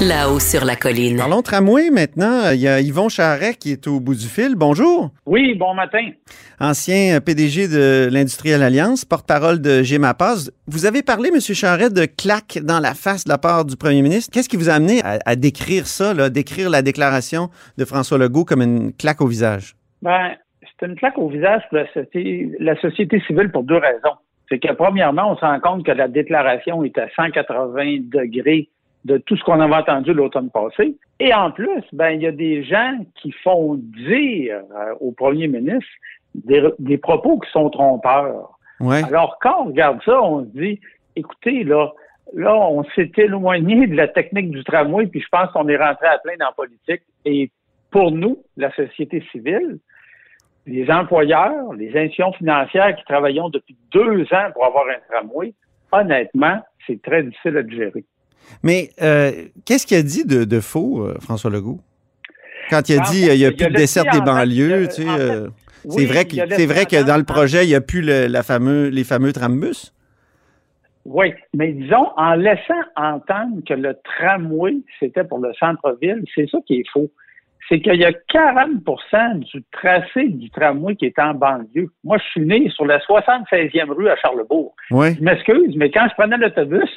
là-haut sur la colline. Parlons tramway maintenant. Il y a Yvon Charret qui est au bout du fil. Bonjour. Oui, bon matin. Ancien PDG de l'Industrielle Alliance, porte-parole de GEMAPAS. Vous avez parlé, M. Charret, de claque dans la face de la part du premier ministre. Qu'est-ce qui vous a amené à, à décrire ça, là, décrire la déclaration de François Legault comme une claque au visage? Ben, c'est une claque au visage pour la société, la société civile pour deux raisons. C'est que premièrement, on se rend compte que la déclaration est à 180 degrés de tout ce qu'on avait entendu l'automne passé. Et en plus, ben, il y a des gens qui font dire euh, au premier ministre des, des propos qui sont trompeurs. Ouais. Alors, quand on regarde ça, on se dit, écoutez, là, là, on s'est éloigné de la technique du tramway, puis je pense qu'on est rentré à plein dans la politique. Et pour nous, la société civile, les employeurs, les institutions financières qui travaillons depuis deux ans pour avoir un tramway, honnêtement, c'est très difficile à gérer. Mais euh, qu'est-ce qu'il a dit de, de faux, euh, François Legault? Quand il a En dit fait, il n'y a plus de en des banlieues, tu sais, euh, c'est vrai, que, c'est vrai que dans le projet, il n'y a plus le- la fameux, les fameux trambus? Oui, mais disons, en laissant entendre que le tramway, c'était pour le centre-ville, c'est ça qui est faux. C'est qu'il y a 40% du tracé du tramway qui est en banlieue. Moi, je suis né sur la 76e rue à Charlebourg. Oui. Je m'excuse, mais quand je prenais l'autobus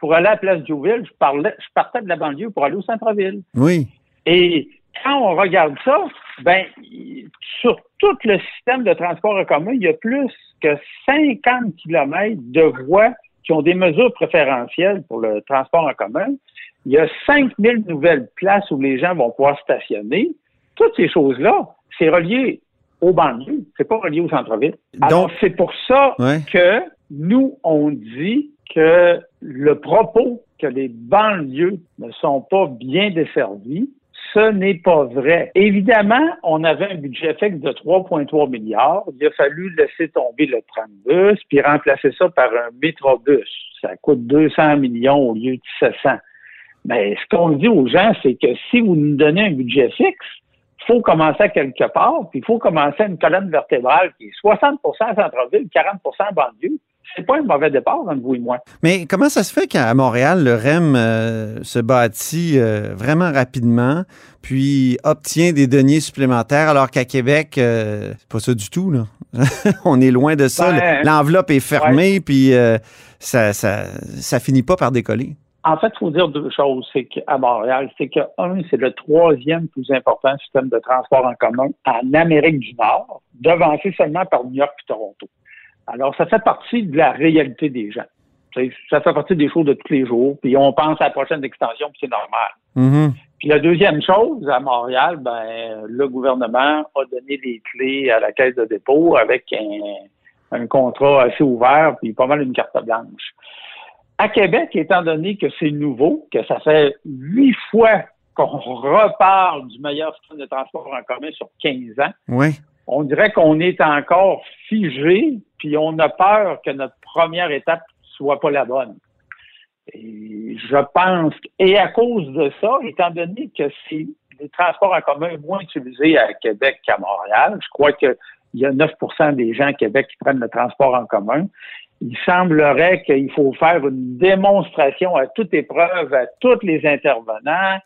pour aller à la place Diouville, je, parlais, je partais de la banlieue pour aller au centre-ville. Oui. Et quand on regarde ça, ben, sur tout le système de transport en commun, il y a plus que 50 kilomètres de voies qui ont des mesures préférentielles pour le transport en commun. Il y a 5000 nouvelles places où les gens vont pouvoir stationner. Toutes ces choses-là, c'est relié aux banlieues, c'est pas relié au centre-ville. Alors, Donc- c'est pour ça Ouais. que nous, on dit que le propos que les banlieues ne sont pas bien desservies, ce n'est pas vrai. Évidemment, on avait un budget fixe de 3,3 milliards. Il a fallu laisser tomber le trambus puis remplacer ça par un métrobus. Ça coûte 200 millions au lieu de 700. Mais ce qu'on dit aux gens, c'est que si vous nous donnez un budget fixe, il faut commencer à quelque part, puis il faut commencer à une colonne vertébrale qui est 60% centre-ville, 40% banlieue. C'est pas un mauvais départ entre vous et moi. Mais comment ça se fait qu'à Montréal, le REM euh, se bâtit euh, vraiment rapidement, puis obtient des deniers supplémentaires, alors qu'à Québec, euh, c'est pas ça du tout, là? On est loin de ça. Ben, L'enveloppe est fermée, puis ça, ça, ça finit pas par décoller. En fait, il faut dire deux choses. C'est qu'à Montréal, c'est que, un, c'est le troisième plus important système de transport en commun en Amérique du Nord, devancé seulement par New York et Toronto. Alors, ça fait partie de la réalité des gens. Ça fait partie des choses de tous les jours, puis on pense à la prochaine extension, puis c'est normal. Mhm. Puis la deuxième chose, à Montréal, ben, le gouvernement a donné les clés à la caisse de dépôt avec un, un contrat assez ouvert, puis pas mal une carte blanche. À Québec, étant donné que c'est nouveau, que ça fait huit fois qu'on reparle du meilleur système de transport en commun sur 15 ans, Oui. On dirait qu'on est encore figé, puis on a peur que notre première étape soit pas la bonne. Et je pense, et à cause de ça, étant donné que c'est les transports en commun moins utilisés à Québec qu'à Montréal, je crois qu'il y a 9% des gens à Québec qui prennent le transport en commun. Il semblerait qu'il faut faire une démonstration à toute épreuve, à tous les intervenants,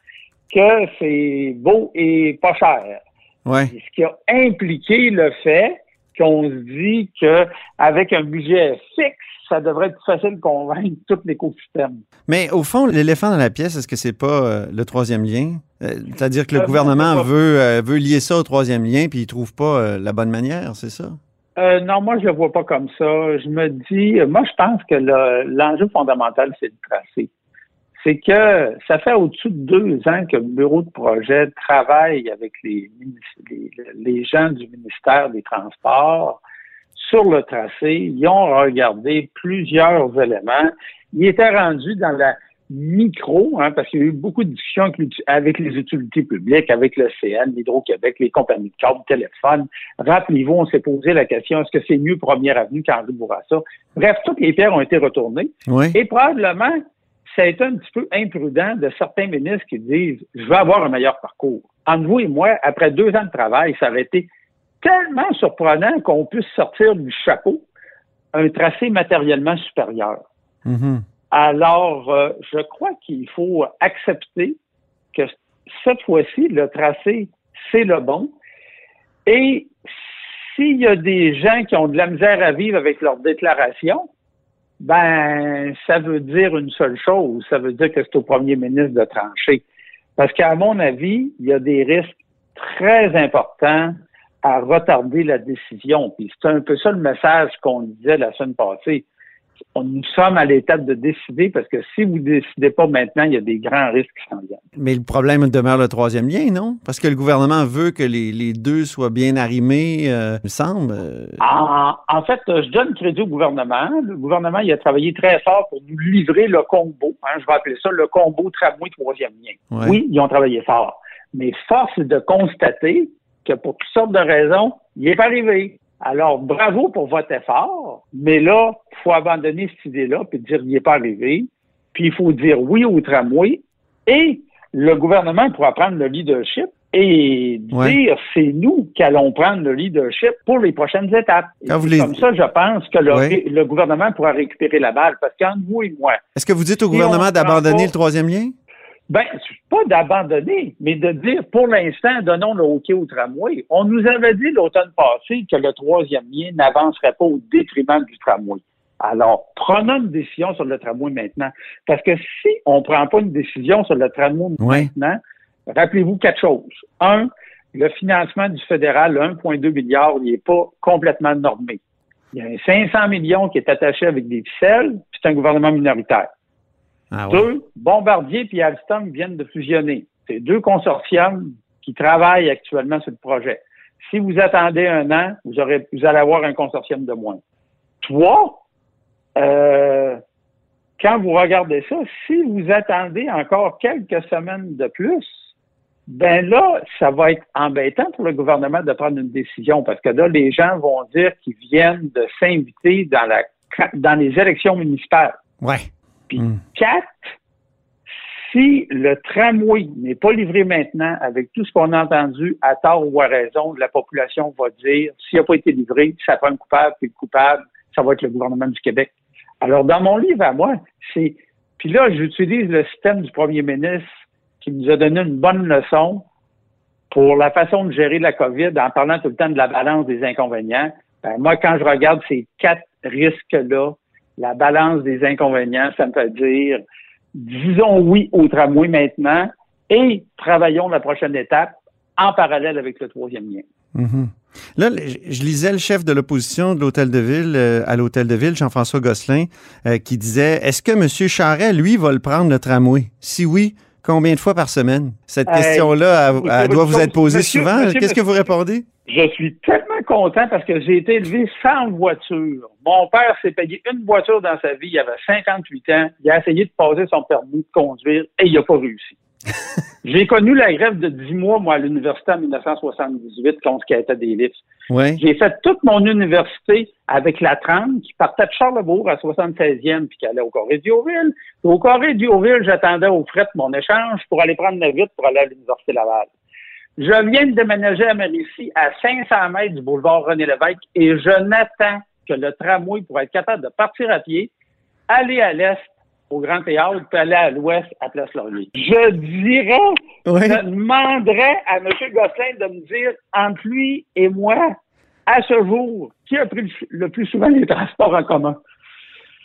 que c'est beau et pas cher. Ouais. Ce qui a impliqué le fait qu'on se dit qu'avec un budget fixe, ça devrait être facile de convaincre tout l'écosystème. Mais au fond, l'éléphant dans la pièce, est-ce que c'est pas euh, le troisième lien? Euh, C'est-à-dire que le Euh, gouvernement veut, veut lier ça au troisième lien, puis il trouve pas la bonne manière, c'est ça? Euh, non, moi, je le vois pas comme ça. Je me dis, moi, je pense que le- l'enjeu fondamental, c'est le tracé. C'est que ça fait au-dessus de deux ans que le bureau de projet travaille avec les, les, les gens du ministère des Transports sur le tracé. Ils ont regardé plusieurs éléments. Ils étaient rendus dans la micro, hein, parce qu'il y a eu beaucoup de discussions avec, les utilités publiques, avec le CN, l'Hydro-Québec, les compagnies de câbles, téléphone. Rappelez-vous, on s'est posé la question, est-ce que c'est mieux Première Avenue qu'Henri Bourassa? Bref, toutes les pierres ont été retournées. Et probablement, ça a été un petit peu imprudent de certains ministres qui disent, je veux avoir un meilleur parcours. Entre vous et moi, après deux ans de travail, ça avait été tellement surprenant qu'on puisse sortir du chapeau un tracé matériellement supérieur. Mm-hmm. Alors, euh, je crois qu'il faut accepter que cette fois-ci, le tracé, c'est le bon. Et s'il y a des gens qui ont de la misère à vivre avec leur déclaration, ben, ça veut dire une seule chose. Ça veut dire que c'est au premier ministre de trancher. Parce qu'à mon avis, il y a des risques très importants à retarder la décision. Puis c'est un peu ça le message qu'on disait la semaine passée nous sommes à l'étape de décider parce que si vous ne décidez pas maintenant, il y a des grands risques qui s'en viennent. Mais le problème demeure le troisième lien, non? Parce que le gouvernement veut que les, deux soient bien arrimés, euh, il me semble. Euh. En, fait, je donne crédit au gouvernement. Le gouvernement, il a travaillé très fort pour nous livrer le combo. Hein, je vais appeler ça le combo tramway troisième lien. Oui, ils ont travaillé fort. Mais force est de constater que pour toutes sortes de raisons, il n'est pas arrivé. Alors, bravo pour votre effort, mais là, il faut abandonner cette idée-là puis dire qu'il n'est pas arrivé. Puis il faut dire oui au tramway et le gouvernement pourra prendre le leadership et dire c'est nous qui allons prendre le leadership pour les prochaines étapes. Comme ça, je pense que le, gouvernement pourra récupérer la balle parce qu'entre vous et moi. Est-ce que vous dites au gouvernement d'abandonner le troisième lien? Ben, pas d'abandonner, mais de dire, pour l'instant, donnons le hockey au tramway. On nous avait dit l'automne passé que le troisième lien n'avancerait pas au détriment du tramway. Alors, prenons une décision sur le tramway maintenant. Parce que si on ne prend pas une décision sur le tramway maintenant, rappelez-vous quatre choses. Un, le financement du fédéral, 1,2 milliard, il n'est pas complètement normé. Il y a un 500 millions qui est attaché avec des ficelles, c'est un gouvernement minoritaire. Ah deux, Bombardier et Alstom viennent de fusionner. C'est deux consortiums qui travaillent actuellement sur le projet. Si vous attendez un an, vous, aurez, vous allez avoir un consortium de moins. Trois, euh, quand vous regardez ça, si vous attendez encore quelques semaines de plus, ben là, ça va être embêtant pour le gouvernement de prendre une décision parce que là, les gens vont dire qu'ils viennent de s'inviter dans la dans les élections municipales. Ouais. Puis hmm. quatre, si le tramway n'est pas livré maintenant, avec tout ce qu'on a entendu, à tort ou à raison, la population va dire, s'il n'a pas été livré, ça prend un coupable, puis le coupable, ça va être le gouvernement du Québec. Alors, dans mon livre à moi, c'est... Puis là, j'utilise le système du premier ministre qui nous a donné une bonne leçon pour la façon de gérer la COVID en parlant tout le temps de la balance des inconvénients. Ben, moi, quand je regarde ces quatre risques-là, la balance des inconvénients, ça me fait dire, disons oui au tramway maintenant et travaillons la prochaine étape en parallèle avec le troisième lien. Mm-hmm. Là, je lisais le chef de l'opposition de l'Hôtel de Ville, euh, à l'Hôtel de Ville, Jean-François Gosselin, euh, qui disait Est-ce que M. Charret, lui, va le prendre le tramway? Si oui, combien de fois par semaine? Cette question-là, elle, doit vous être posée souvent. Qu'est-ce que vous répondez? Je suis tellement content parce que j'ai été élevé sans voiture. Mon père s'est payé une voiture dans sa vie. Il avait 58 ans. Il a essayé de passer son permis de conduire et il n'a pas réussi. j'ai connu la grève de 10 mois, moi, à l'université en 1978 contre ce qui a des livres. J'ai fait toute mon université avec la 30 qui partait de Charlebourg à 76e puis qui allait au Corée d'Ioville. Au Corée d'Ioville, j'attendais au fret mon échange pour aller prendre la vite pour aller à l'université Laval. Je viens de déménager à Mauricie à 500 mètres du boulevard René-Lévesque et je n'attends que le tramway pour être capable de partir à pied, aller à l'est au Grand Théâtre, puis aller à l'ouest à Place Laurier. Je dirais, je demanderais à M. Gosselin de me dire, entre lui et moi, à ce jour, qui a pris le plus souvent les transports en commun?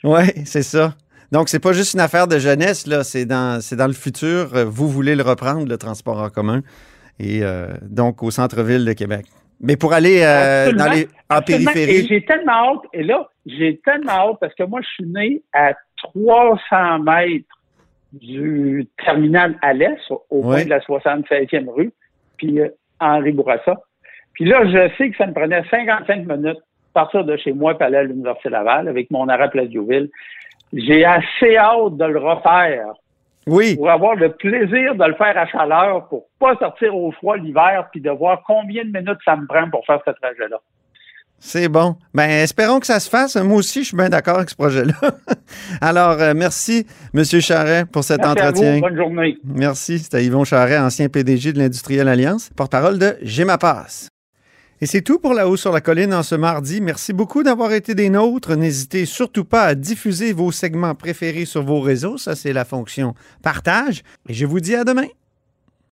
Oui, c'est ça. Donc, c'est pas juste une affaire de jeunesse, là, c'est dans, c'est dans le futur. Vous voulez le reprendre, le transport en commun et euh, donc au centre-ville de Québec. Mais pour aller euh, dans les, en périphérie. Et j'ai tellement hâte, et là, j'ai tellement hâte parce que moi, je suis né à 300 mètres du terminal à l'est, au Oui. coin de la 76e rue, puis euh, Henri Bourassa. Puis là, je sais que ça me prenait 55 minutes de partir de chez moi pour aller à l'Université Laval avec mon arrêt Place Diouville. J'ai assez hâte de le refaire Oui. pour avoir le plaisir de le faire à chaleur, pour pas sortir au froid l'hiver, puis de voir combien de minutes ça me prend pour faire ce trajet-là. C'est bon. Ben, espérons que ça se fasse. Moi aussi, je suis bien d'accord avec ce projet-là. Alors, euh, merci, M. Charret, pour cet Merci à entretien. vous, bonne journée. Merci. C'était Yvon Charret, ancien PDG de l'Industrielle Alliance, porte-parole de Gémapass. Et c'est tout pour La Haut sur la Colline en ce mardi. Merci beaucoup d'avoir été des nôtres. N'hésitez surtout pas à diffuser vos segments préférés sur vos réseaux. Ça, c'est la fonction partage. Et je vous dis à demain.